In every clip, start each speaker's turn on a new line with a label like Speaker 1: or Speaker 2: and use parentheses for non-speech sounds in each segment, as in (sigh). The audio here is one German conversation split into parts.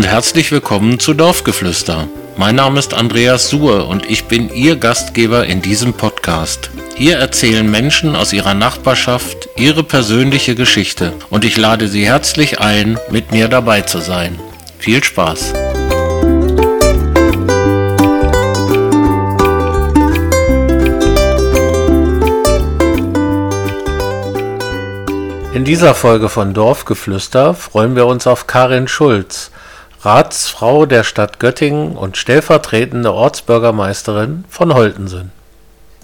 Speaker 1: und herzlich willkommen zu Dorfgeflüster. Mein Name ist Andreas Suhr und ich bin Ihr Gastgeber in diesem Podcast. Hier erzählen Menschen aus ihrer Nachbarschaft ihre persönliche Geschichte und ich lade Sie herzlich ein, mit mir dabei zu sein. Viel Spaß! In dieser Folge von Dorfgeflüster freuen wir uns auf Karin Schulz, Ratsfrau der Stadt Göttingen und stellvertretende Ortsbürgermeisterin von Holtensen.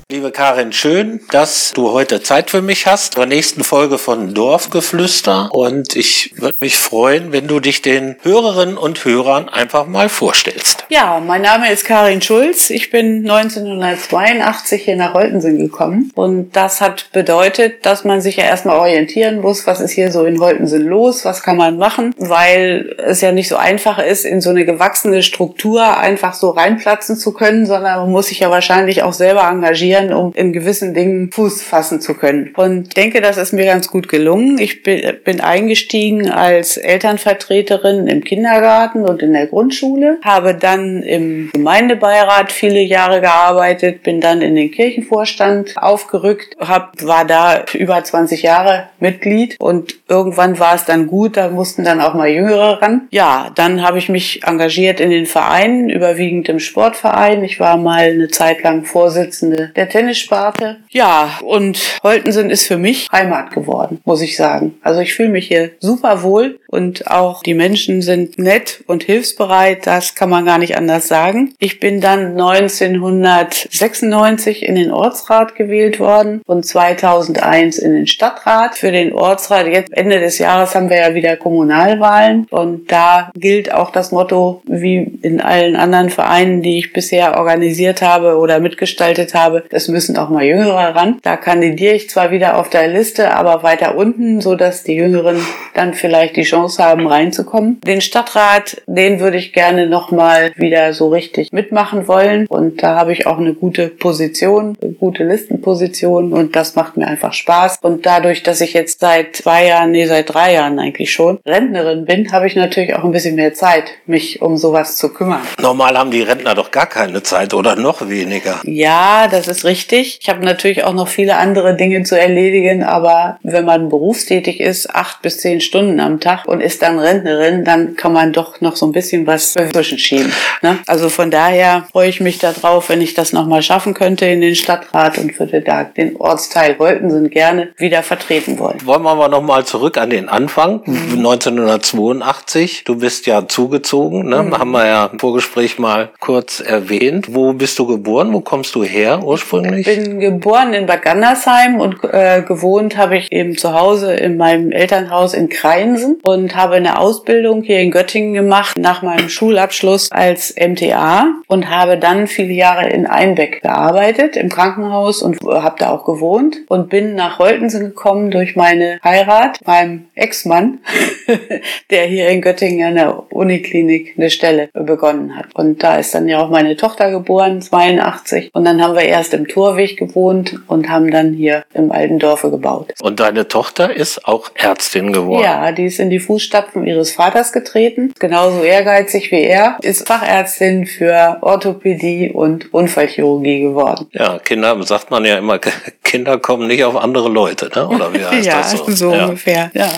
Speaker 1: Liebe Karin, schön, dass du heute Zeit für mich hast zur nächsten Folge von Dorfgeflüster. Und ich würde mich freuen, wenn du dich den Hörerinnen und Hörern einfach mal vorstellst.
Speaker 2: Ja, mein Name ist Karin Schulz. Ich bin 1982 hier nach Holtensen gekommen. Und das hat bedeutet, dass man sich ja erstmal orientieren muss, was ist hier so in Holtensen los, was kann man machen, weil es ja nicht so einfach ist, in so eine gewachsene Struktur einfach so reinplatzen zu können, sondern man muss sich ja wahrscheinlich auch selber engagieren trainieren, um in gewissen Dingen Fuß fassen zu können. Und denke, das ist mir ganz gut gelungen. Ich bin eingestiegen als Elternvertreterin im Kindergarten und in der Grundschule, habe dann im Gemeindebeirat viele Jahre gearbeitet, bin dann in den Kirchenvorstand aufgerückt, hab, war da über 20 Jahre Mitglied und irgendwann war es dann gut, da mussten dann auch mal Jüngere ran. Ja, dann habe ich mich engagiert in den Vereinen, überwiegend im Sportverein. Ich war mal eine Zeit lang Vorsitzende der Tennissparte. Ja, und Holtensen ist für mich Heimat geworden, muss ich sagen. Also ich fühle mich hier super wohl und auch die Menschen sind nett und hilfsbereit. Das kann man gar nicht anders sagen. Ich bin dann 1996 in den Ortsrat gewählt worden und 2001 in den Stadtrat. Für den Ortsrat, jetzt Ende des Jahres haben wir ja wieder Kommunalwahlen und da gilt auch das Motto, wie in allen anderen Vereinen, die ich bisher organisiert habe oder mitgestaltet habe, es müssen auch mal Jüngere ran. Da kandidiere ich zwar wieder auf der Liste, aber weiter unten, so dass die Jüngeren dann vielleicht die Chance haben, reinzukommen. Den Stadtrat, den würde ich gerne nochmal wieder so richtig mitmachen wollen. Und da habe ich auch eine gute Position, eine gute Listenposition und das macht mir einfach Spaß. Und dadurch, dass ich jetzt seit zwei Jahren, nee, seit drei Jahren eigentlich schon Rentnerin bin, habe ich natürlich auch ein bisschen mehr Zeit, mich um sowas zu kümmern.
Speaker 1: Normal haben die Rentner doch gar keine Zeit oder noch weniger.
Speaker 2: Ja, das ist ist richtig. Ich habe natürlich auch noch viele andere Dinge zu erledigen, aber wenn man berufstätig ist, acht bis zehn Stunden am Tag und ist dann Rentnerin, dann kann man doch noch so ein bisschen was zwischenschieben. Ne? Also von daher freue ich mich darauf, wenn ich das nochmal schaffen könnte in den Stadtrat und würde da den Ortsteil Holtensen gerne wieder vertreten wollen.
Speaker 1: Wollen wir aber nochmal zurück an den Anfang, mhm. 1982. Du bist ja zugezogen, ne? Mhm. haben wir ja im Vorgespräch mal kurz erwähnt. Wo bist du geboren? Wo kommst du her ursprünglich? ursprünglich?
Speaker 2: Ich bin geboren in Bad Gandersheim und äh, gewohnt habe ich eben zu Hause in meinem Elternhaus in Kreinsen und habe eine Ausbildung hier in Göttingen gemacht nach meinem Schulabschluss als MTA und habe dann viele Jahre in Einbeck gearbeitet im Krankenhaus und habe da auch gewohnt und bin nach Holtensen gekommen durch meine Heirat, meinem Ex-Mann, (laughs) der hier in Göttingen an der Uniklinik eine Stelle begonnen hat. Und da ist dann ja auch meine Tochter geboren, 82. Und dann haben wir erst im Torweg gewohnt und haben dann hier im alten Dorfe gebaut.
Speaker 1: Und deine Tochter ist auch Ärztin geworden?
Speaker 2: Ja, die ist in die Fußstapfen ihres Vaters getreten. Genauso ehrgeizig wie er. Ist Fachärztin für Orthopädie und Unfallchirurgie geworden.
Speaker 1: Ja, Kinder, sagt man ja immer, (laughs) Kinder kommen nicht auf andere Leute, ne? oder wie (laughs) heißt
Speaker 2: ja,
Speaker 1: das
Speaker 2: so? so ja. ungefähr, ja.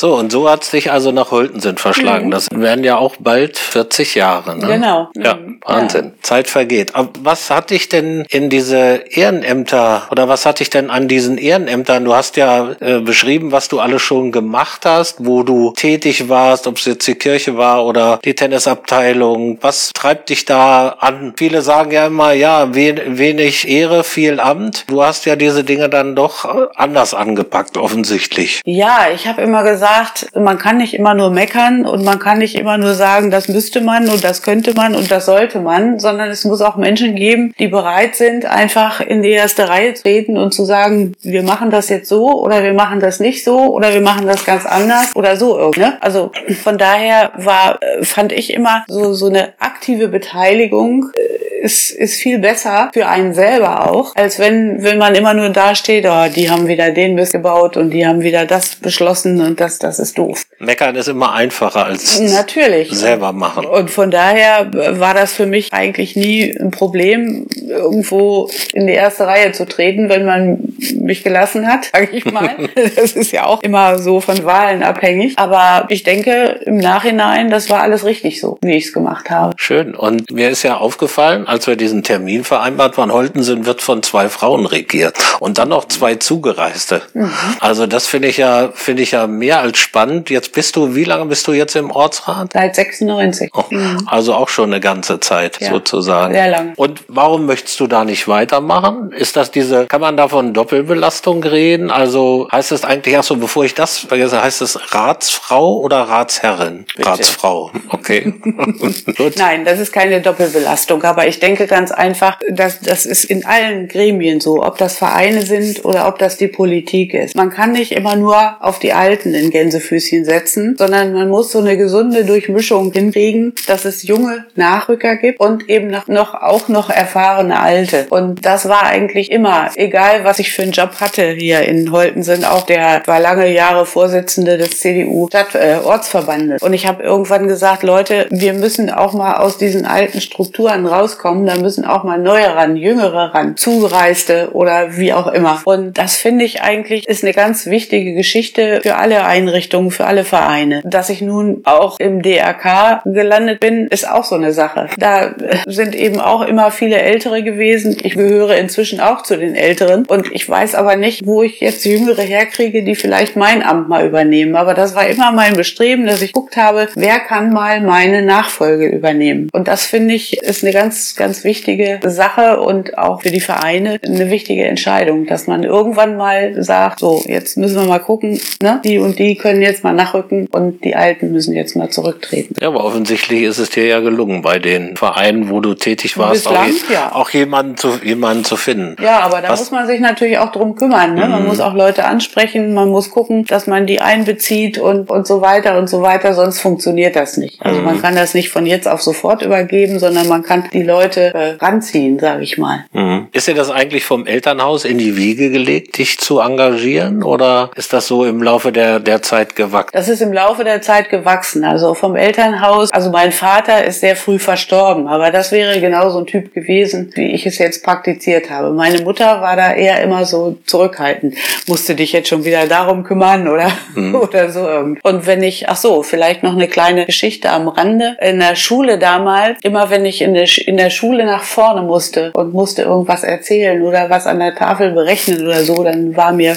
Speaker 1: So, und so hat es dich also nach Holtensen verschlagen. Mhm. Das werden ja auch bald 40 Jahre. Ne?
Speaker 2: Genau.
Speaker 1: Ja, mhm. Wahnsinn. Ja. Zeit vergeht. Aber was hat dich denn in diese Ehrenämter oder was hat dich denn an diesen Ehrenämtern? Du hast ja äh, beschrieben, was du alles schon gemacht hast, wo du tätig warst, ob es jetzt die Kirche war oder die Tennisabteilung. Was treibt dich da an? Viele sagen ja immer, ja, wenig Ehre, viel Amt. Du hast ja diese Dinge dann doch äh, anders angepackt, offensichtlich.
Speaker 2: Ja, ich habe immer gesagt, man kann nicht immer nur meckern und man kann nicht immer nur sagen, das müsste man und das könnte man und das sollte man, sondern es muss auch Menschen geben, die bereit sind, einfach in die erste Reihe treten und zu sagen, wir machen das jetzt so oder wir machen das nicht so oder wir machen das ganz anders oder so. Ne? Also von daher war, fand ich immer so, so eine aktive Beteiligung äh, ist, ist viel besser für einen selber auch, als wenn, wenn man immer nur da steht, oh, die haben wieder den Mist gebaut und die haben wieder das beschlossen und das, das ist doof.
Speaker 1: Meckern ist immer einfacher als
Speaker 2: Natürlich.
Speaker 1: selber machen.
Speaker 2: Und von daher war das für mich eigentlich nie ein Problem, irgendwo in die erste Reihe zu treten, wenn man mich gelassen hat, (laughs) sage ich mal. (laughs) Das ist ja auch immer so von Wahlen abhängig. Aber ich denke im Nachhinein, das war alles richtig so, wie ich es gemacht habe.
Speaker 1: Schön. Und mir ist ja aufgefallen, als wir diesen Termin vereinbart waren, Holtensen wird von zwei Frauen regiert und dann noch zwei Zugereiste. Mhm. Also das finde ich ja, finde ich ja mehr als spannend. Jetzt bist du, wie lange bist du jetzt im Ortsrat?
Speaker 2: Seit 96. Oh,
Speaker 1: mhm. Also auch schon eine ganze Zeit ja, sozusagen.
Speaker 2: Sehr lange.
Speaker 1: Und warum möchtest du da nicht weitermachen? Ist das diese, kann man da von Doppelbelastung reden? Also heißt es eigentlich, ach so, bevor ich das vergesse, heißt es Ratsfrau oder Ratsherrin? Bitte. Ratsfrau. Okay. (laughs)
Speaker 2: Nein, das ist keine Doppelbelastung, aber ich denke ganz einfach, dass das ist in allen Gremien so, ob das Vereine sind oder ob das die Politik ist. Man kann nicht immer nur auf die Alten in Gänsefüßchen setzen, sondern man muss so eine gesunde Durchmischung hinkriegen, dass es junge Nachrücker gibt und eben noch, auch noch erfahrene Alte. Und das war eigentlich immer, egal was ich für einen Job hatte hier in Holtensen, auch der war lange Jahre Vorsitzende des CDU Stadt, äh, Ortsverbandes. Und ich habe irgendwann gesagt, Leute, wir müssen auch mal aus diesen alten Strukturen rauskommen, da müssen auch mal neue ran, jüngere ran, Zugereiste oder wie auch immer. Und das finde ich eigentlich ist eine ganz wichtige Geschichte für alle Einrichtungen, für alle Vereine. Dass ich nun auch im DRK gelandet bin, ist auch so eine Sache. Da sind eben auch immer viele Ältere gewesen. Ich gehöre inzwischen auch zu den Älteren und ich weiß aber nicht, wo ich jetzt Jüngere herkriege, die vielleicht mein Amt mal übernehmen. Aber das war immer mein Bestreben, dass ich guckt habe, wer kann mal meine Nachfolge übernehmen. Und das finde ich ist eine ganz, ganz wichtige Sache und auch für die Vereine eine wichtige Entscheidung, dass man irgendwann mal sagt, so, jetzt müssen wir mal gucken, ne? die und die können jetzt mal nachrücken und die Alten müssen jetzt mal zurücktreten.
Speaker 1: Ja, aber offensichtlich ist es dir ja gelungen, bei den Vereinen, wo du tätig warst,
Speaker 2: Bislang,
Speaker 1: auch,
Speaker 2: ja.
Speaker 1: auch jemanden, zu, jemanden zu finden.
Speaker 2: Ja, aber da Was? muss man sich natürlich auch drum kümmern. Ne? Mhm. Man muss auch Leute ansprechen, man muss gucken, dass man die einbezieht und, und so weiter und so weiter, sonst funktioniert das nicht. Also mhm. man kann das nicht von jetzt auf sofort übergeben, sondern man kann die Leute äh, ranziehen, sage ich mal.
Speaker 1: Mhm. Ist dir das eigentlich vom Elternhaus in die Wiege gelegt, dich zu engagieren oder ist das so im Laufe der, der Zeit gewachsen?
Speaker 2: Das ist im Laufe der Zeit gewachsen. Also vom Elternhaus, also mein Vater ist sehr früh verstorben, aber das wäre genau so ein Typ gewesen, wie ich es jetzt praktiziert habe. Meine Mutter war da eher immer so zurückhaltend. Musste dich jetzt schon wieder darum kümmern oder, mhm. (laughs) oder so irgend. Und wenn ich, ach so, vielleicht noch eine kleine Geschichte am Rande. In der Schule damals, immer wenn ich in der, in der Schule nach vorne musste und musste irgendwas erzählen oder was an der Tafel berechnen oder so, dann war mir,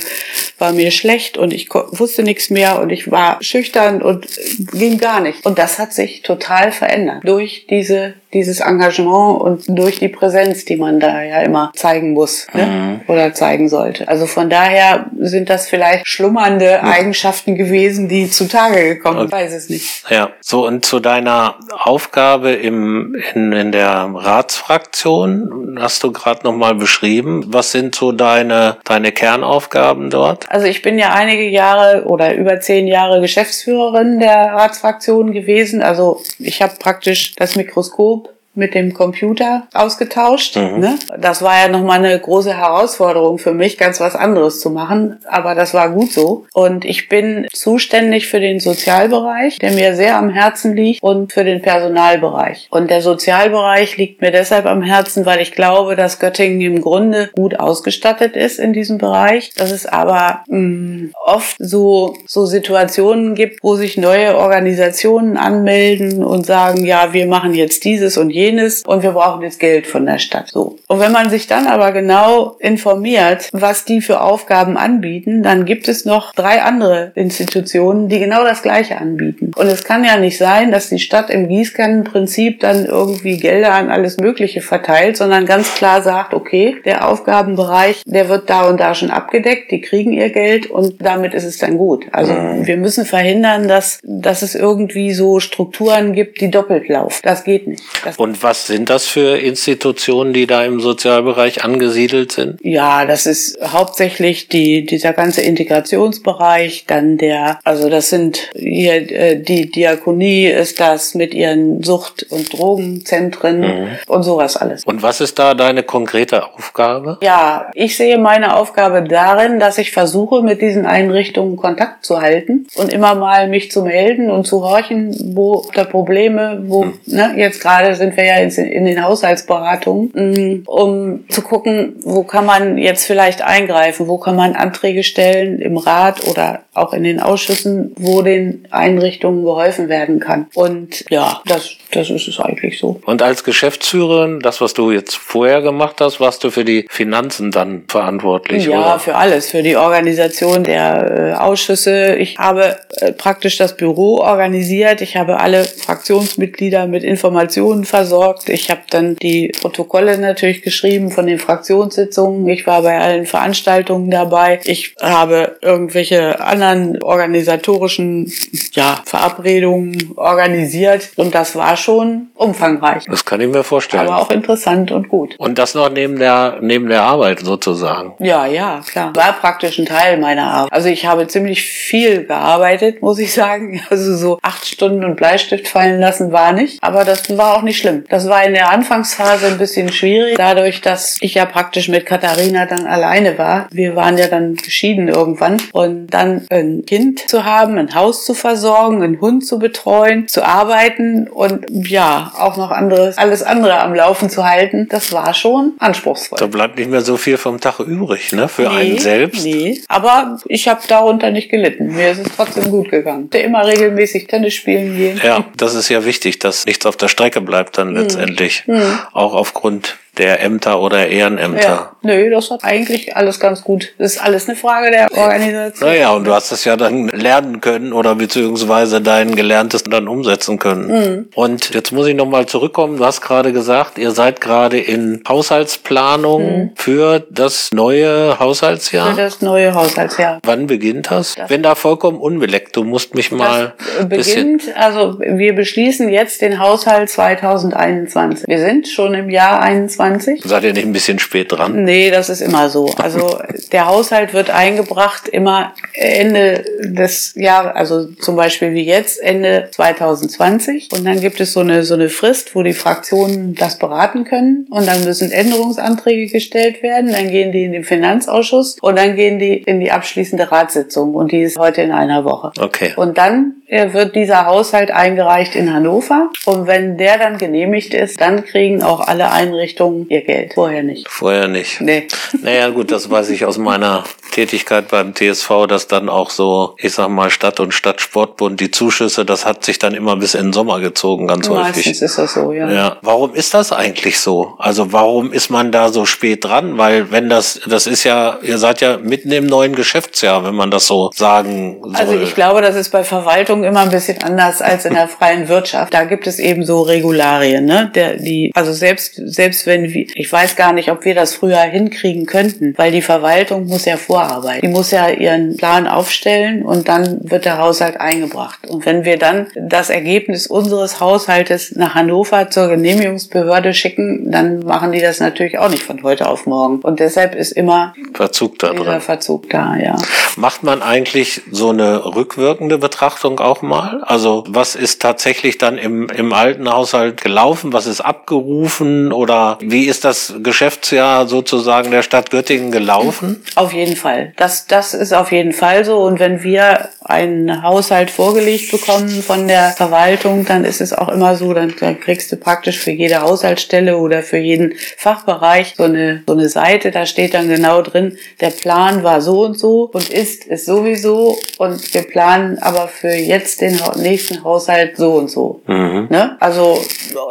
Speaker 2: war mir schlecht und ich wusste nichts mehr und ich war schüchtern und ging gar nicht. Und das hat sich total verändert durch diese dieses Engagement und durch die Präsenz, die man da ja immer zeigen muss ne? mhm. oder zeigen sollte. Also von daher sind das vielleicht schlummernde mhm. Eigenschaften gewesen, die zutage gekommen sind. Ich weiß es nicht.
Speaker 1: Ja, so und zu deiner Aufgabe im, in, in der Ratsfraktion hast du gerade nochmal beschrieben. Was sind so deine, deine Kernaufgaben dort?
Speaker 2: Also ich bin ja einige Jahre oder über zehn Jahre Geschäftsführerin der Ratsfraktion gewesen. Also ich habe praktisch das Mikroskop mit dem Computer ausgetauscht. Mhm. Ne? Das war ja nochmal eine große Herausforderung für mich, ganz was anderes zu machen, aber das war gut so. Und ich bin zuständig für den Sozialbereich, der mir sehr am Herzen liegt, und für den Personalbereich. Und der Sozialbereich liegt mir deshalb am Herzen, weil ich glaube, dass Göttingen im Grunde gut ausgestattet ist in diesem Bereich, dass es aber mh, mm, oft so, so Situationen gibt, wo sich neue Organisationen anmelden und sagen, ja, wir machen jetzt dieses und jenes jenes und wir brauchen jetzt Geld von der Stadt. So. Und wenn man sich dann aber genau informiert, was die für Aufgaben anbieten, dann gibt es noch drei andere Institutionen, die genau das Gleiche anbieten. Und es kann ja nicht sein, dass die Stadt im Gießkannenprinzip dann irgendwie Gelder an alles Mögliche verteilt, sondern ganz klar sagt, okay, der Aufgabenbereich, der wird da und da schon abgedeckt, die kriegen ihr Geld und damit ist es dann gut. Also mhm. wir müssen verhindern, dass, dass es irgendwie so Strukturen gibt, die doppelt laufen. Das geht nicht. Das
Speaker 1: und Und was sind das für Institutionen, die da im Sozialbereich angesiedelt sind?
Speaker 2: Ja, das ist hauptsächlich die, dieser ganze Integrationsbereich, dann der, also das sind hier, äh, die Diakonie ist das mit ihren Sucht- und Drogenzentren mhm. und sowas alles.
Speaker 1: Und was ist da deine konkrete Aufgabe?
Speaker 2: Ja, ich sehe meine Aufgabe darin, dass ich versuche, mit diesen Einrichtungen Kontakt zu halten und immer mal mich zu melden und zu horchen, wo da Probleme, wo, mhm. ne, jetzt gerade sind wir ja in, in den Haushaltsberatungen, mm, um zu gucken, wo kann man jetzt vielleicht eingreifen, wo kann man Anträge stellen im Rat oder auch in den Ausschüssen, wo den Einrichtungen geholfen werden kann. Und ja, das, das ist es eigentlich so.
Speaker 1: Und als Geschäftsführerin, das, was du jetzt vorher gemacht hast, warst du für die Finanzen dann verantwortlich?
Speaker 2: Ja,
Speaker 1: oder?
Speaker 2: für alles, für die Organisation der äh, Ausschüsse. Ich habe äh, praktisch das Büro organisiert. Ich habe alle Fraktionsmitglieder mit Informationen versorgt. Ich habe dann die Protokolle natürlich geschrieben von den Fraktionssitzungen. Ich war bei allen Veranstaltungen dabei. Ich habe irgendwelche anderen organisatorischen ja, Verabredungen organisiert und das war schon umfangreich.
Speaker 1: Das kann ich mir vorstellen.
Speaker 2: Aber auch interessant und gut.
Speaker 1: Und das noch neben der, neben der Arbeit sozusagen.
Speaker 2: Ja, ja, klar. War praktisch ein Teil meiner Arbeit. Also ich habe ziemlich viel gearbeitet, muss ich sagen. (laughs) Also so acht Stunden und Bleistift fallen lassen war nicht. Aber das war auch nicht schlimm. Das war in der Anfangsphase ein bisschen schwierig, dadurch, dass ich ja praktisch mit Katharina dann alleine war. Wir waren ja dann geschieden irgendwann. Und dann ein Kind zu haben, ein Haus zu versorgen, einen Hund zu betreuen, zu arbeiten und ja, auch noch anderes, alles andere am Laufen zu halten, das war schon anspruchsvoll.
Speaker 1: Da bleibt nicht mehr so viel vom Tag übrig, ne, für nee, einen selbst.
Speaker 2: Nee, aber ich habe darunter nicht gelitten. Mir ist es trotzdem gut gegangen. Der immer regelmäßig Tennis spielen gehen.
Speaker 1: Ja, das ist ja wichtig, dass nichts auf der Strecke bleibt dann mhm. letztendlich. Mhm. Auch aufgrund der Ämter oder Ehrenämter. Ja.
Speaker 2: Nö, das hat eigentlich alles ganz gut. Das ist alles eine Frage der Organisation.
Speaker 1: Naja, und du hast es ja dann lernen können oder beziehungsweise dein Gelerntes dann umsetzen können. Mhm. Und jetzt muss ich nochmal zurückkommen. Du hast gerade gesagt, ihr seid gerade in Haushaltsplanung mhm. für das neue Haushaltsjahr.
Speaker 2: Für das neue Haushaltsjahr.
Speaker 1: Wann beginnt das? das Wenn da vollkommen unbeleckt, du musst mich mal.
Speaker 2: Das beginnt, also wir beschließen jetzt den Haushalt 2021. Wir sind schon im Jahr 21. 2020.
Speaker 1: Seid ihr nicht ein bisschen spät dran?
Speaker 2: Nee, das ist immer so. (laughs) Also der Haushalt wird eingebracht immer Ende des Jahres, also zum Beispiel wie jetzt, Ende 2020. Und dann gibt es so eine, so eine Frist, wo die Fraktionen das beraten können. Und dann müssen Änderungsanträge gestellt werden. Dann gehen die in den Finanzausschuss und dann gehen die in die abschließende Ratssitzung. Und die ist heute in einer Woche.
Speaker 1: Okay.
Speaker 2: Und dann wird dieser Haushalt eingereicht in Hannover. Und wenn der dann genehmigt ist, dann kriegen auch alle Einrichtungen ihr Geld. Vorher nicht.
Speaker 1: Vorher nicht.
Speaker 2: Nee.
Speaker 1: Naja, gut, das weiß ich aus meiner Tätigkeit beim TSV, dass dann auch so, ich sag mal, Stadt und Stadtsportbund, die Zuschüsse, das hat sich dann immer bis in den Sommer gezogen, ganz
Speaker 2: Meistens
Speaker 1: häufig.
Speaker 2: Meistens ist das so, ja.
Speaker 1: ja. Warum ist das eigentlich so? Also warum ist man da so spät dran? Weil wenn das, das ist ja, ihr seid ja mitten im neuen Geschäftsjahr, wenn man das so sagen soll.
Speaker 2: Also ich glaube, das ist bei Verwaltung immer ein bisschen anders als in der (laughs) freien Wirtschaft. Da gibt es eben so Regularien, ne? Der, die, also selbst, selbst wenn wir, ich weiß gar nicht, ob wir das früher hinkriegen könnten, weil die Verwaltung muss ja vorarbeiten. Die muss ja ihren Plan aufstellen und dann wird der Haushalt eingebracht. Und wenn wir dann das Ergebnis unseres Haushaltes nach Hannover zur Genehmigungsbehörde schicken, dann machen die das natürlich auch nicht von heute auf morgen. Und deshalb ist immer
Speaker 1: Verzug da
Speaker 2: drin. Verzug da, ja.
Speaker 1: Macht man eigentlich so eine rückwirkende Betrachtung auch mal? Also was ist tatsächlich dann im, im alten Haushalt gelaufen? Was ist abgerufen? Oder wie ist das Geschäftsjahr sozusagen der Stadt Göttingen gelaufen?
Speaker 2: Auf jeden Fall. Das, das ist auf jeden Fall so. Und wenn wir einen Haushalt vorgelegt bekommen von der Verwaltung, dann ist es auch immer so, dann, dann kriegst du praktisch für jede Haushaltsstelle oder für jeden Fachbereich so eine, so eine Seite, da steht dann genau drin, der Plan war so und so und ist es sowieso und wir planen aber für jetzt den nächsten Haushalt so und so. Mhm. Ne? Also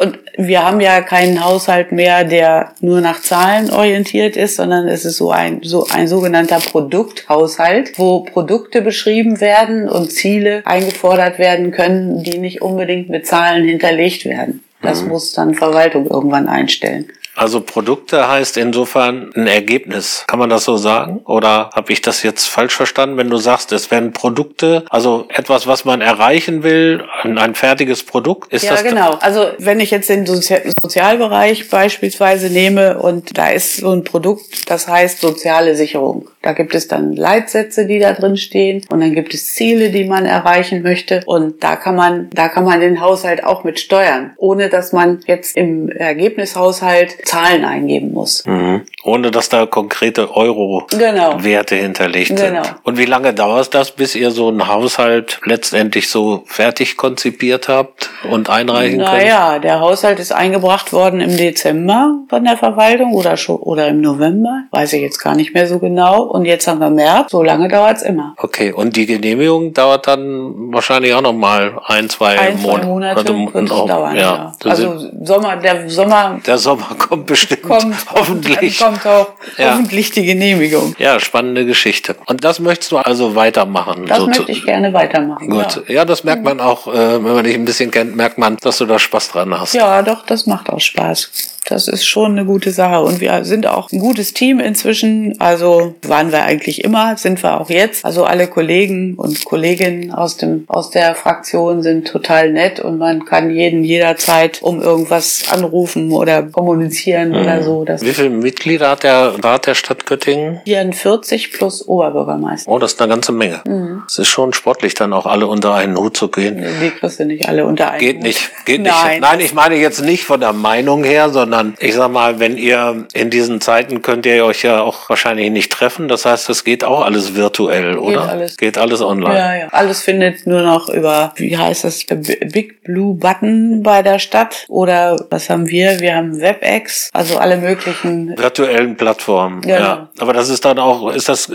Speaker 2: und wir haben ja keinen Haushalt mehr, der nur nach Zahlen orientiert ist, sondern es ist so ein so ein sogenannter Produkthaushalt, wo Produkte beschrieben werden und Ziele eingefordert werden können, die nicht unbedingt mit Zahlen hinterlegt werden. Das mhm. muss dann Verwaltung irgendwann einstellen.
Speaker 1: Also Produkte heißt insofern ein Ergebnis. Kann man das so sagen? Oder habe ich das jetzt falsch verstanden, wenn du sagst, es werden Produkte, also etwas, was man erreichen will, ein, ein fertiges Produkt?
Speaker 2: Ist ja, das genau. Also wenn ich jetzt den Sozialbereich beispielsweise nehme und da ist so ein Produkt, das heißt soziale Sicherung. Da gibt es dann Leitsätze, die da drin stehen und dann gibt es Ziele, die man erreichen möchte und da kann man, da kann man den Haushalt auch mit steuern, ohne dass man jetzt im Ergebnishaushalt Zahlen eingeben muss.
Speaker 1: Mhm. Ohne dass da konkrete Euro-Werte genau. hinterlegt genau. sind. Und wie lange dauert das, bis ihr so einen Haushalt letztendlich so fertig konzipiert habt und einreichen
Speaker 2: naja,
Speaker 1: könnt?
Speaker 2: Naja, der Haushalt ist eingebracht worden im Dezember von der Verwaltung oder schon, oder im November, weiß ich jetzt gar nicht mehr so genau und jetzt haben wir März, so lange dauert's immer.
Speaker 1: Okay, und die Genehmigung dauert dann wahrscheinlich auch noch mal ein, zwei,
Speaker 2: ein, zwei Monate. Monate
Speaker 1: also,
Speaker 2: auch, dauern, ja. ja. Also Sommer, der Sommer.
Speaker 1: Der Sommer kommt bestimmt.
Speaker 2: Kommt, hoffentlich. Dann kommt auch ja. hoffentlich die Genehmigung.
Speaker 1: Ja, spannende Geschichte. Und das möchtest du also weitermachen?
Speaker 2: Das so möchte ich gerne weitermachen.
Speaker 1: Gut. Ja, ja das merkt man auch, äh, wenn man dich ein bisschen kennt, merkt man, dass du da Spaß dran hast.
Speaker 2: Ja, doch, das macht auch Spaß. Das ist schon eine gute Sache. Und wir sind auch ein gutes Team inzwischen. Also waren wir eigentlich immer, sind wir auch jetzt. Also alle Kollegen und Kolleginnen aus dem, aus der Fraktion sind total nett und man kann jeden jederzeit um irgendwas anrufen oder kommunizieren mhm. oder so.
Speaker 1: Das Wie viele Mitglieder hat der Rat der Stadt Göttingen?
Speaker 2: 44 plus Oberbürgermeister.
Speaker 1: Oh, das ist eine ganze Menge. Mhm. Es ist schon sportlich, dann auch alle unter einen Hut zu gehen.
Speaker 2: Die kriegst du nicht alle unter einen
Speaker 1: Geht
Speaker 2: Hut.
Speaker 1: nicht, geht
Speaker 2: Nein.
Speaker 1: nicht. Nein, ich meine jetzt nicht von der Meinung her, sondern sondern ich sag mal, wenn ihr in diesen Zeiten könnt ihr euch ja auch wahrscheinlich nicht treffen. Das heißt, es geht auch alles virtuell, oder? Geht alles. Geht alles online.
Speaker 2: Ja, ja. Alles findet nur noch über, wie heißt das, Big Blue Button bei der Stadt oder was haben wir? Wir haben WebEx, also alle möglichen
Speaker 1: virtuellen Plattformen. Genau. Ja. Aber das ist dann auch, ist das,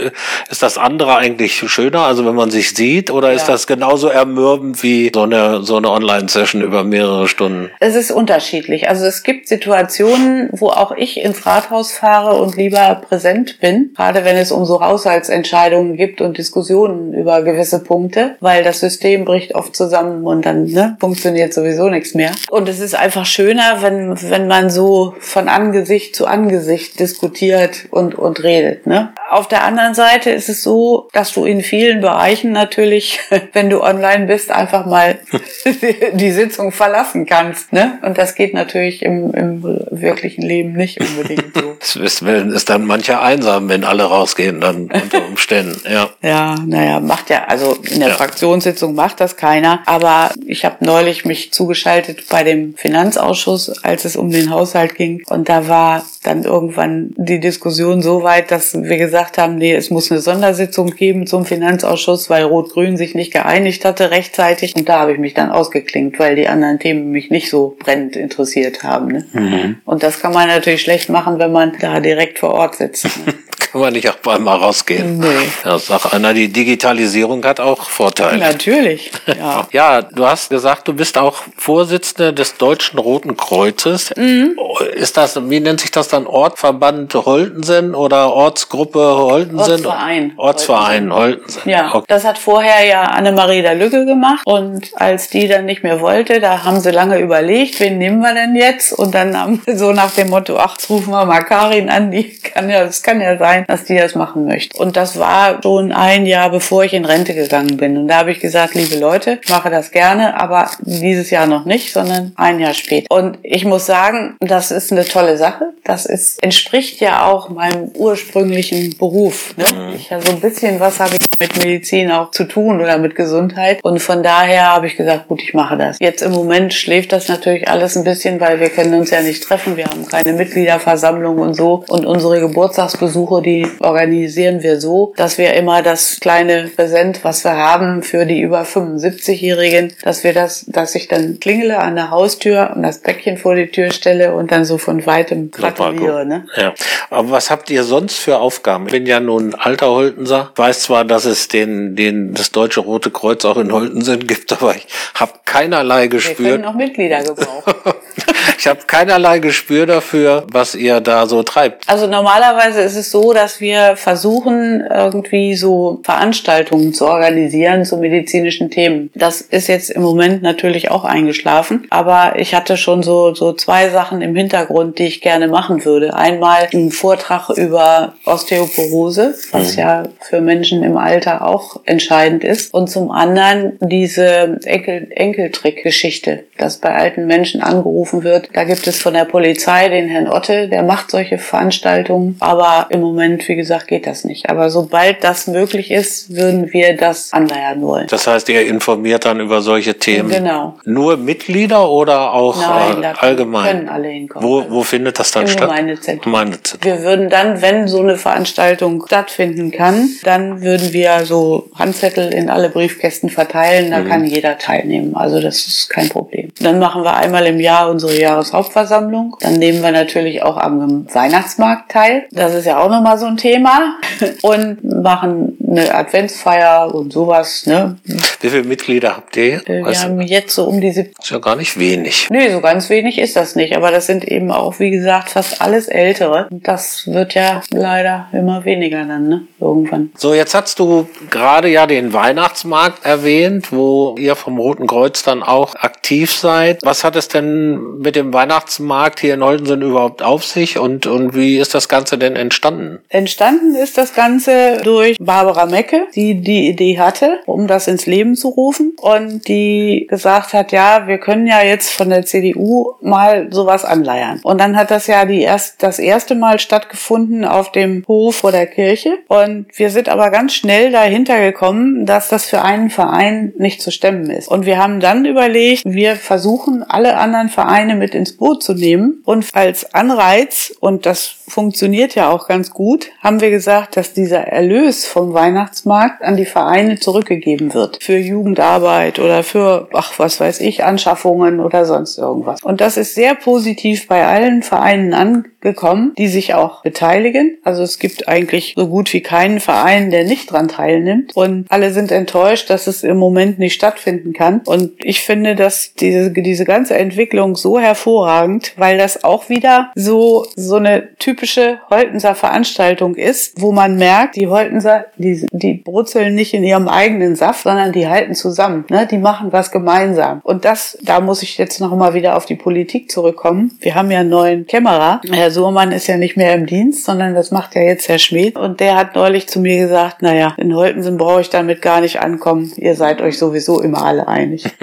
Speaker 1: ist das andere eigentlich schöner? Also wenn man sich sieht oder ja. ist das genauso ermürbend wie so eine, so eine Online-Session über mehrere Stunden?
Speaker 2: Es ist unterschiedlich. Also es gibt Situationen, Situationen, wo auch ich ins Rathaus fahre und lieber präsent bin, gerade wenn es um so Haushaltsentscheidungen gibt und Diskussionen über gewisse Punkte, weil das System bricht oft zusammen und dann ne, funktioniert sowieso nichts mehr. Und es ist einfach schöner, wenn, wenn man so von Angesicht zu Angesicht diskutiert und, und redet. Ne? Auf der anderen Seite ist es so, dass du in vielen Bereichen natürlich, (laughs) wenn du online bist, einfach mal (laughs) die Sitzung verlassen kannst. Ne? Und das geht natürlich im, im wirklichen Leben nicht unbedingt so. (laughs)
Speaker 1: Es ist, ist dann mancher einsam, wenn alle rausgehen, dann unter Umständen, ja.
Speaker 2: Ja, naja, macht ja, also in der ja. Fraktionssitzung macht das keiner, aber ich habe neulich mich zugeschaltet bei dem Finanzausschuss, als es um den Haushalt ging und da war dann irgendwann die Diskussion so weit, dass wir gesagt haben, nee, es muss eine Sondersitzung geben zum Finanzausschuss, weil Rot-Grün sich nicht geeinigt hatte rechtzeitig und da habe ich mich dann ausgeklinkt, weil die anderen Themen mich nicht so brennend interessiert haben. Ne? Mhm. Und das kann man natürlich schlecht machen, wenn man da direkt vor Ort sitzt. Ne? (laughs)
Speaker 1: kann man nicht auch einmal rausgehen. Nee. Ja, sagt einer, die Digitalisierung hat auch Vorteile.
Speaker 2: Natürlich, ja. (laughs)
Speaker 1: ja, du hast gesagt, du bist auch Vorsitzende des Deutschen Roten Kreuzes. Mhm. Ist das, wie nennt sich das dann, Ortverband Holtensen oder Ortsgruppe Holtensen?
Speaker 2: Ortsverein.
Speaker 1: Ortsverein Holtensen.
Speaker 2: Ja, okay. das hat vorher ja Annemarie der Lücke gemacht und als die dann nicht mehr wollte, da haben sie lange überlegt, wen nehmen wir denn jetzt? Und dann haben sie so nach dem Motto, ach, rufen wir mal Karin an, die kann ja, das kann ja sein, sein, dass die das machen möchte. Und das war schon ein Jahr, bevor ich in Rente gegangen bin. Und da habe ich gesagt, liebe Leute, ich mache das gerne, aber dieses Jahr noch nicht, sondern ein Jahr später. Und ich muss sagen, das ist eine tolle Sache. Das ist, entspricht ja auch meinem ursprünglichen Beruf. Ne? Mhm. Ich so ein bisschen was habe ich mit Medizin auch zu tun oder mit Gesundheit. Und von daher habe ich gesagt, gut, ich mache das. Jetzt im Moment schläft das natürlich alles ein bisschen, weil wir können uns ja nicht treffen. Wir haben keine Mitgliederversammlung und so. Und unsere Geburtstagsbesuche, die organisieren wir so, dass wir immer das kleine Präsent, was wir haben für die über 75-Jährigen, dass wir das, dass ich dann klingele an der Haustür und das Päckchen vor die Tür stelle und dann so von weitem gratuliere. Ne?
Speaker 1: Ja. Aber was habt ihr sonst für Aufgaben? Ich bin ja nun alter Holtenser. Weiß zwar, dass es den, den, das Deutsche Rote Kreuz auch in Holtensen gibt, aber ich habe keinerlei gespürt. Wir
Speaker 2: können noch Mitglieder gebrauchen. (laughs)
Speaker 1: ich habe keinerlei Gespür dafür, was ihr da so treibt.
Speaker 2: Also normalerweise ist es so, dass wir versuchen, irgendwie so Veranstaltungen zu organisieren zu medizinischen Themen. Das ist jetzt im Moment natürlich auch eingeschlafen, aber ich hatte schon so, so zwei Sachen im Hintergrund, die ich gerne machen würde. Einmal ein Vortrag über Osteoporose, was mhm. ja für Menschen im Alter auch entscheidend ist. Und zum anderen diese Enkel Enkeltrick-Geschichte, dass bei alten Menschen angerufen wird. Da gibt es von der Polizei den Herrn Otte, der macht solche Veranstaltungen. Aber im Moment, wie gesagt, geht das nicht. Aber sobald das möglich ist, würden wir das anleiern wollen.
Speaker 1: Das heißt, ihr informiert dann über solche Themen?
Speaker 2: Genau.
Speaker 1: Nur Mitglieder oder auch
Speaker 2: Nein,
Speaker 1: äh, allgemein?
Speaker 2: können alle hinkommen.
Speaker 1: Wo, wo findet das dann
Speaker 2: Im
Speaker 1: statt?
Speaker 2: Gemeindezentrum.
Speaker 1: Gemeindezentrum.
Speaker 2: Wir würden dann, wenn so eine Veranstaltung stattfinden kann, dann würden wir so Handzettel in alle Briefkästen verteilen. Da kann jeder teilnehmen. Also das ist kein Problem. Dann machen wir einmal im Jahr unsere Jahreshauptversammlung. Dann nehmen wir natürlich auch am Weihnachtsmarkt teil. Das ist ja auch nochmal so ein Thema. (laughs) Und machen eine Adventsfeier und sowas. Ne?
Speaker 1: Wie viele Mitglieder habt ihr?
Speaker 2: Äh, Wir
Speaker 1: Weißt du?
Speaker 2: haben jetzt so um die 70.
Speaker 1: ist ja gar nicht wenig.
Speaker 2: Nee, so ganz wenig ist das nicht. Aber das sind eben auch, wie gesagt, fast alles Ältere. Und Das wird ja leider immer weniger dann, ne? Irgendwann.
Speaker 1: So, jetzt hast du gerade ja den Weihnachtsmarkt erwähnt, wo ihr vom Roten Kreuz dann auch aktiv seid. Was hat es denn mit dem Weihnachtsmarkt hier in Holtensen überhaupt auf sich und, und wie ist das Ganze denn entstanden?
Speaker 2: Entstanden ist das Ganze durch Barbara Mecke, die die Idee hatte, um das ins Leben zu rufen und die gesagt hat, ja, wir können ja jetzt von der CDU mal sowas anleiern. Und dann hat das ja die erst, das erste Mal stattgefunden auf dem Hof vor der Kirche und wir sind aber ganz schnell dahinter gekommen, dass das für einen Verein nicht zu stemmen ist. Und wir haben dann überlegt, wir versuchen alle anderen Vereine mit ins Boot zu nehmen und als Anreiz, und das funktioniert ja auch ganz gut, haben wir gesagt, dass dieser Erlös vom Weihnachtsmarkt an die Vereine zurückgegeben wird. Für Jugendarbeit oder für, ach, was weiß ich, Anschaffungen oder sonst irgendwas. Und das ist sehr positiv bei allen Vereinen angekommen, die sich auch beteiligen. Also es gibt eigentlich so gut wie keinen Verein, der nicht dran teilnimmt. Und alle sind enttäuscht, dass es im Moment nicht stattfinden kann. Und ich finde, dass diese, diese ganze Entwicklung so hervorragend, weil das auch wieder so, so eine typische Holtenser Veranstaltung ist, wo man merkt, die Holtenser, die, die brutzeln nicht in ihrem eigenen Saft, sondern die halten zusammen. Ne? Die machen was gemeinsam. Und das, da muss ich jetzt noch mal wieder auf die Politik zurückkommen. Wir haben ja einen neuen Kämmerer. Herr Sohrmann ist ja nicht mehr im Dienst, sondern das macht ja jetzt Herr Schmidt. Und der hat neulich zu mir gesagt, naja, in Holtensen brauche ich damit gar nicht ankommen. Ihr seid euch sowieso immer alle einig. (laughs)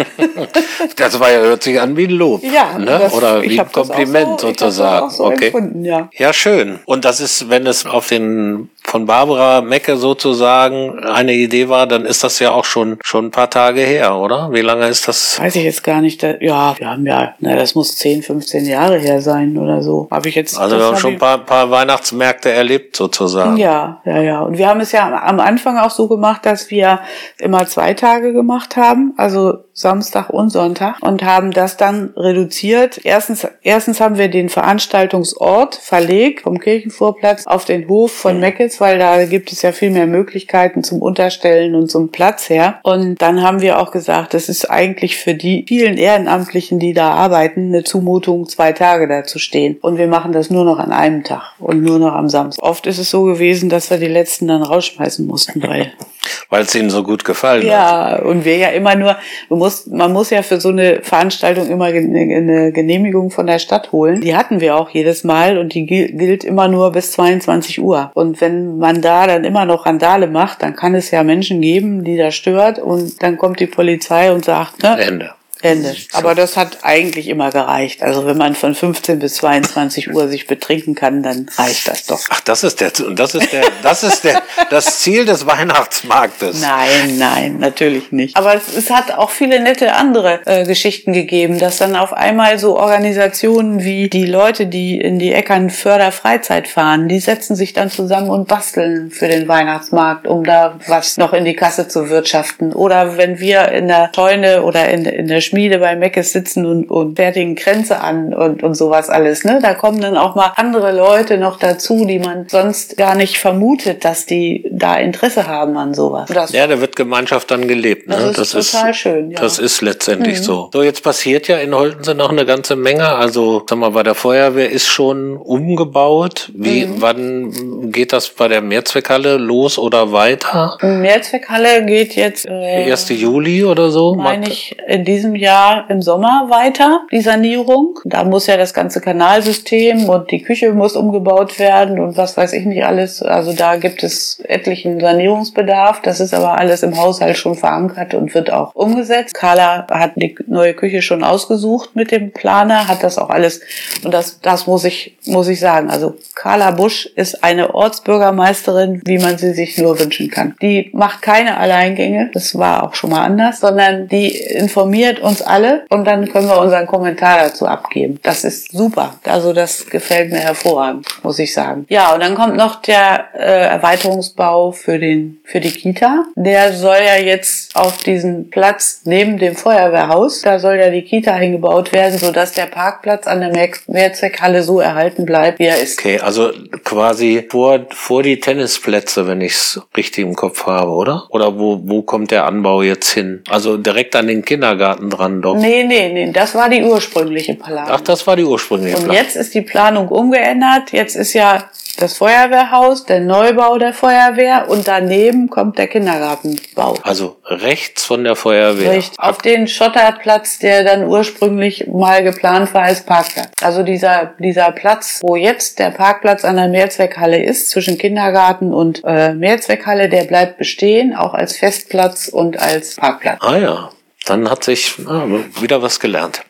Speaker 1: Das war ja, hört sich an wie ein Lob.
Speaker 2: Ja,
Speaker 1: ne?
Speaker 2: das-
Speaker 1: oder wie ein Kompliment
Speaker 2: so-
Speaker 1: sozusagen.
Speaker 2: so
Speaker 1: okay.
Speaker 2: ja.
Speaker 1: Ja, schön. Und das ist, wenn es auf den von Barbara Mecke sozusagen eine Idee war, dann ist das ja auch schon schon ein paar Tage her, oder? Wie lange ist das?
Speaker 2: Weiß ich jetzt gar nicht. Ja, wir haben ja, na, das muss 10, 15 Jahre her sein oder so. Habe ich jetzt.
Speaker 1: Also wir haben
Speaker 2: hab
Speaker 1: schon ein paar, paar Weihnachtsmärkte erlebt sozusagen.
Speaker 2: Ja, ja, ja. Und wir haben es ja am Anfang auch so gemacht, dass wir immer zwei Tage gemacht haben, also Samstag und Sonntag, und haben das dann reduziert. Erstens, erstens haben wir den Veranstaltungsort verlegt vom Kirchenvorplatz auf den Hof von Meckes, weil da gibt es ja viel mehr Möglichkeiten zum Unterstellen und zum Platz her. Und dann haben wir auch gesagt, das ist eigentlich für die vielen Ehrenamtlichen, die da arbeiten, eine Zumutung, zwei Tage da zu stehen. Und wir machen das nur noch an einem Tag und nur noch am Samstag. Oft ist es so gewesen, dass wir die letzten dann rausschmeißen mussten, weil (laughs)
Speaker 1: Weil es ihnen so gut gefallen hat.
Speaker 2: ja, und wir ja immer nur, du musst, man muss ja für so eine Veranstaltung immer eine, eine Genehmigung von der Stadt holen. Die hatten wir auch jedes Mal und die gil- gilt immer nur bis 22 Uhr. Und wenn man da dann immer noch Randale macht, dann kann es ja Menschen geben, die das stört und dann kommt die Polizei und sagt, ne,
Speaker 1: Ende.
Speaker 2: Ende. Aber das hat eigentlich immer gereicht. Also wenn man von 15 bis 22 Uhr sich betrinken kann, dann reicht das doch.
Speaker 1: Ach, das ist der, und das ist der, das ist der, das Ziel des Weihnachtsmarktes.
Speaker 2: Nein, nein, natürlich nicht. Aber es, es hat auch viele nette andere äh, Geschichten gegeben, dass dann auf einmal so Organisationen wie die Leute, die in die Eckern Förderfreizeit fahren, die setzen sich dann zusammen und basteln für den Weihnachtsmarkt, um da was noch in die Kasse zu wirtschaften. Oder wenn wir in der Scheune oder in, in der Schmiede bei Meckes sitzen und, und fertigen Kränze an und, und sowas alles. Ne? Da kommen dann auch mal andere Leute noch dazu, die man sonst gar nicht vermutet, dass die da Interesse haben an sowas.
Speaker 1: Das, ja, da wird Gemeinschaft dann gelebt.
Speaker 2: Ne? Das ist das total ist, schön. Ja.
Speaker 1: Das ist letztendlich mhm. so. So, jetzt passiert ja in Holtensen noch eine ganze Menge. Also, sag mal, bei der Feuerwehr ist schon umgebaut. Wie, mhm. wann geht das bei der Mehrzweckhalle los oder weiter?
Speaker 2: Mehrzweckhalle geht jetzt
Speaker 1: äh, 1. Juli oder so.
Speaker 2: Meine ich in diesem Jahr im Sommer weiter, die Sanierung. Da muss ja das ganze Kanalsystem und die Küche muss umgebaut werden und was weiß ich nicht alles. Also da gibt es etlichen Sanierungsbedarf. Das ist aber alles im Haushalt schon verankert und wird auch umgesetzt. Carla hat die neue Küche schon ausgesucht mit dem Planer, hat das auch alles und das, das muss ich, muss ich sagen. Also Carla Busch ist eine Ortsbürgermeisterin, wie man sie sich nur wünschen kann. Die macht keine Alleingänge. Das war auch schon mal anders, sondern die informiert uns alle und dann können wir unseren Kommentar dazu abgeben. Das ist super. Also das gefällt mir hervorragend, muss ich sagen. Ja, und dann kommt noch der äh, Erweiterungsbau für den für die Kita. Der soll ja jetzt auf diesen Platz neben dem Feuerwehrhaus, da soll ja die Kita hingebaut werden, sodass der Parkplatz an der Mehrzweckhalle so erhalten bleibt, wie er ist.
Speaker 1: Okay, also quasi vor, vor die Tennisplätze, wenn ich es richtig im Kopf habe, oder? Oder wo, wo kommt der Anbau jetzt hin? Also direkt an den Kindergarten dran doch?
Speaker 2: Nee, nee, nee, das war die ursprüngliche Planung.
Speaker 1: Ach, das war die ursprüngliche
Speaker 2: Planung. Und jetzt ist die Planung umgeändert. Jetzt ist ja das Feuerwehrhaus, der Neubau der Feuerwehr und daneben kommt der Kindergartenbau.
Speaker 1: Also rechts von der Feuerwehr.
Speaker 2: Richtig. Auf den Schotterplatz, der dann ursprünglich mal geplant war als Parkplatz. Also dieser, dieser Platz, wo jetzt der Parkplatz an der Mehrzweckhalle ist, zwischen Kindergarten und äh, Mehrzweckhalle, der bleibt bestehen, auch als Festplatz und als Parkplatz.
Speaker 1: Ah ja. Dann hat sich ah, wieder was gelernt.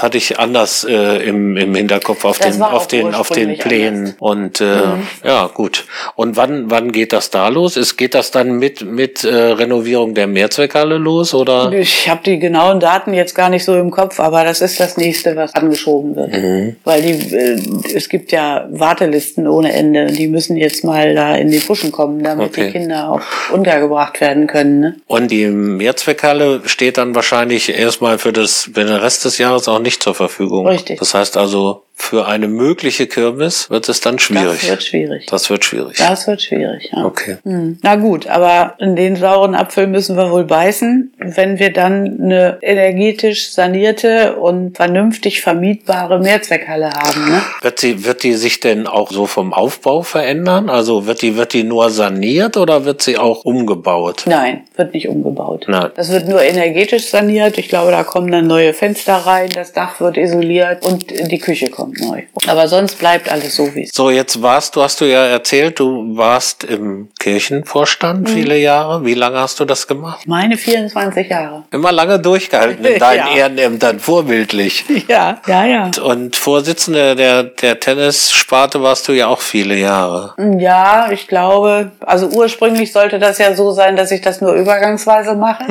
Speaker 1: Das hatte ich anders äh, im, im Hinterkopf auf das den auf den auf den Plänen anders. und äh, mhm. ja gut. Und wann wann geht das da los? Ist geht das dann mit mit äh, Renovierung der Mehrzweckhalle los oder?
Speaker 2: Ich habe die genauen Daten jetzt gar nicht so im Kopf, aber das ist das nächste, was angeschoben wird, mhm. weil die äh, es gibt ja Wartelisten ohne Ende. Die müssen jetzt mal da in die Puschen kommen, damit okay. die Kinder auch untergebracht werden können. Ne?
Speaker 1: Und die Mehrzweckhalle steht dann wahrscheinlich erstmal für das, für den Rest des Jahres auch nicht zur Verfügung.
Speaker 2: Richtig.
Speaker 1: Das heißt also, für eine mögliche Kirmes wird es dann schwierig.
Speaker 2: Das wird schwierig.
Speaker 1: Das wird schwierig.
Speaker 2: Das wird schwierig, ja.
Speaker 1: Okay.
Speaker 2: Hm. Na gut, aber in den sauren Apfel müssen wir wohl beißen, wenn wir dann eine energetisch sanierte und vernünftig vermietbare Mehrzweckhalle haben. Ne?
Speaker 1: Wird sie, wird die sich denn auch so vom Aufbau verändern? Also wird die, wird die nur saniert oder wird sie auch umgebaut?
Speaker 2: Nein, wird nicht umgebaut.
Speaker 1: Nein.
Speaker 2: Das wird nur energetisch saniert. Ich glaube, da kommen dann neue Fenster rein, das Dach wird isoliert und die Küche kommt kommt neu. Aber sonst bleibt alles so, wie es ist.
Speaker 1: So, jetzt warst du, hast du ja erzählt, du warst im Kirchenvorstand mhm. viele Jahre. Wie lange hast du das gemacht?
Speaker 2: Meine 24 Jahre.
Speaker 1: Immer lange durchgehalten in (laughs) deinen ja. Ehrenämtern, vorbildlich. (laughs)
Speaker 2: Ja, ja, ja.
Speaker 1: Und, Vorsitzende der, der Tennissparte warst du ja auch viele Jahre.
Speaker 2: Ja, ich glaube, also ursprünglich sollte das ja so sein, dass ich das nur übergangsweise mache.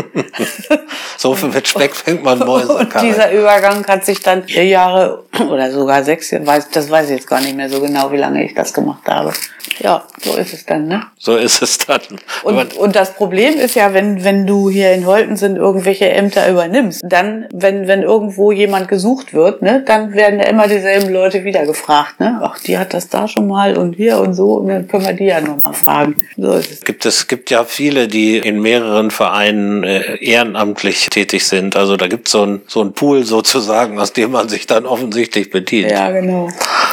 Speaker 2: (laughs)
Speaker 1: so viel mit Speck fängt man Mäuse.
Speaker 2: Und dieser Übergang hat sich dann vier Jahre oder sogar sechs, weiß, das weiß ich jetzt gar nicht mehr so genau, wie lange ich das gemacht habe. Ja, so ist es dann, ne?
Speaker 1: So ist es dann.
Speaker 2: Und, und das Problem ist ja, wenn, wenn du hier in Holten sind irgendwelche Ämter übernimmst, dann, wenn, wenn irgendwo jemand gesucht wird, ne, dann werden ja immer dieselben Leute wieder gefragt, ne? Ach, die hat das da schon mal und hier und so, und dann können wir die ja nochmal fragen. So ist es.
Speaker 1: Gibt es gibt ja viele, die in mehreren Vereinen äh, ehrenamtlich tätig sind. Also da gibt es so ein, so ein Pool sozusagen, aus dem man sich dann offensichtlich bedient.
Speaker 2: Ja, genau.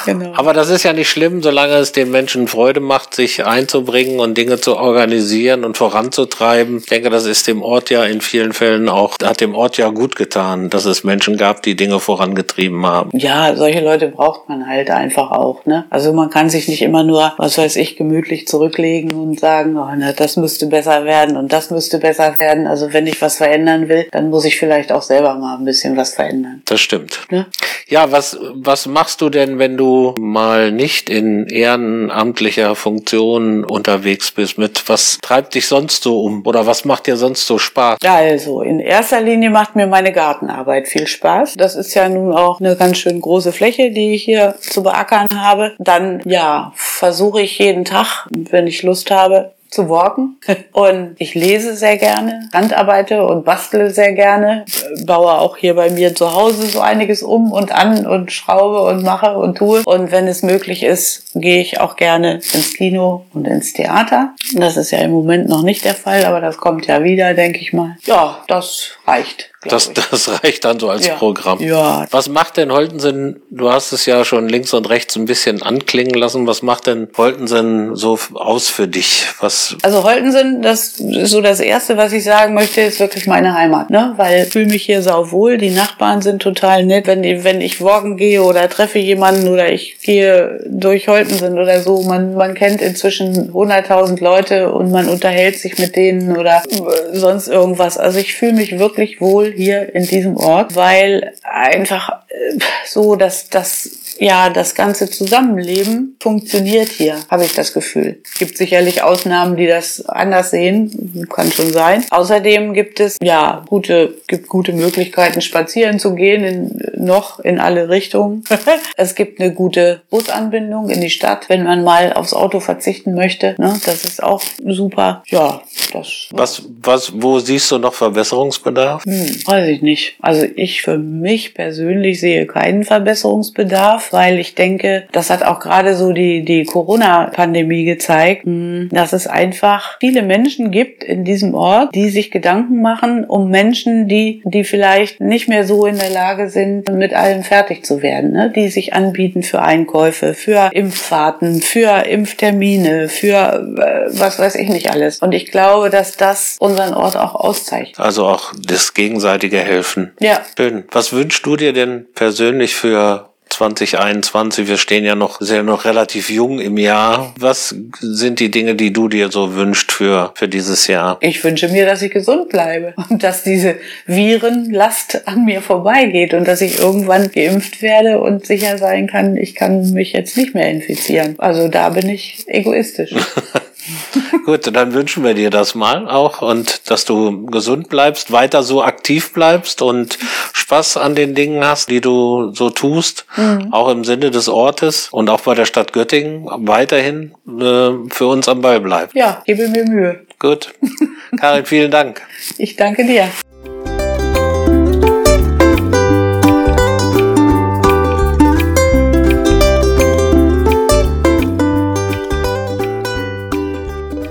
Speaker 2: Genau.
Speaker 1: Aber das ist ja nicht schlimm, solange es den Menschen Freude macht, sich einzubringen und Dinge zu organisieren und voranzutreiben. Ich denke, das ist dem Ort ja in vielen Fällen auch, hat dem Ort ja gut getan, dass es Menschen gab, die Dinge vorangetrieben haben.
Speaker 2: Ja, solche Leute braucht man halt einfach auch. Ne? Also man kann sich nicht immer nur, was weiß ich, gemütlich zurücklegen und sagen, oh, na, das müsste besser werden und das müsste besser werden. Also wenn ich was verändern will, dann muss ich vielleicht auch selber mal ein bisschen was verändern.
Speaker 1: Das stimmt. Ne? Ja, was, was machst du denn, wenn du mal nicht in ehrenamtlich welcher Funktion unterwegs bist, mit was treibt dich sonst so um oder was macht dir sonst so Spaß?
Speaker 2: Also, in erster Linie macht mir meine Gartenarbeit viel Spaß. Das ist ja nun auch eine ganz schön große Fläche, die ich hier zu beackern habe. Dann, ja, versuche ich jeden Tag, wenn ich Lust habe, zu walken. (laughs) Und ich lese sehr gerne, handarbeite und bastle sehr gerne, baue auch hier bei mir zu Hause so einiges um und an und schraube und mache und tue. Und wenn es möglich ist, gehe ich auch gerne ins Kino und ins Theater. Das ist ja im Moment noch nicht der Fall, aber das kommt ja wieder, denke ich mal. Ja, das reicht.
Speaker 1: Das, das (laughs) reicht dann so als
Speaker 2: Ja.
Speaker 1: Programm.
Speaker 2: Ja.
Speaker 1: Was macht denn Holtensen, du hast es ja schon links und rechts ein bisschen anklingen lassen, was macht denn Holtensen so aus für dich? Was,
Speaker 2: Also Holtensen, das ist so das Erste, was ich sagen möchte, ist wirklich meine Heimat, ne? Weil ich fühle mich hier sauwohl, die Nachbarn sind total nett. Wenn, die- wenn ich walken gehe oder treffe jemanden oder ich gehe durch Holtensen oder so, man, man kennt inzwischen 100.000 Leute und man unterhält sich mit denen oder sonst irgendwas. Also ich fühle mich wirklich wohl hier in diesem Ort, weil einfach so, dass das ja, das ganze Zusammenleben funktioniert hier, habe ich das Gefühl. Gibt sicherlich Ausnahmen, die das anders sehen, kann schon sein. Außerdem gibt es ja gute, gibt gute Möglichkeiten, spazieren zu gehen, in, noch in alle Richtungen. (laughs) es gibt eine gute Busanbindung in die Stadt, wenn man mal aufs Auto verzichten möchte. Ne? Das ist auch super. Ja, das
Speaker 1: was, was, wo siehst du noch Verbesserungsbedarf?
Speaker 2: hm, weiß ich nicht. Also ich für mich persönlich sehe keinen Verbesserungsbedarf, weil ich denke, das hat auch gerade so die, die Corona-Pandemie gezeigt, hm, dass es einfach viele Menschen gibt in diesem Ort, die sich Gedanken machen um Menschen, die, die vielleicht nicht mehr so in der Lage sind, mit allem fertig zu werden, ne? die sich anbieten für Einkäufe, für Impffahrten, für Impftermine, für äh, was weiß ich nicht alles. Und ich glaube, dass das unseren Ort auch auszeichnet.
Speaker 1: Also auch das gegenseitige Helfen.
Speaker 2: Ja,
Speaker 1: Schön. Was wünschst du dir denn persönlich für 2021? Wir stehen ja noch sehr noch relativ jung im Jahr. Was sind die Dinge, die du dir so wünschst für, für dieses Jahr?
Speaker 2: Ich wünsche mir, dass ich gesund bleibe (laughs) und dass diese Virenlast an mir vorbeigeht und dass ich irgendwann geimpft werde und sicher sein kann, ich kann mich jetzt nicht mehr infizieren. Also da bin ich egoistisch. (laughs)
Speaker 1: Gut, dann wünschen wir dir das mal auch und dass du gesund bleibst, weiter so aktiv bleibst und Spaß an den Dingen hast, die du so tust, auch im Sinne des Ortes und auch bei der Stadt Göttingen weiterhin äh, für uns am Ball bleibst.
Speaker 2: Ja, gebe mir Mühe.
Speaker 1: Gut. (laughs) Karin, vielen Dank.
Speaker 2: Ich danke dir.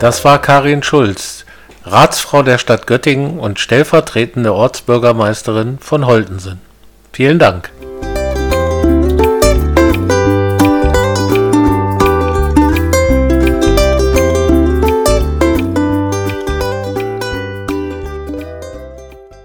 Speaker 1: Das war Karin Schulz, Ratsfrau der Stadt Göttingen und stellvertretende Ortsbürgermeisterin von Holtensen. Vielen Dank.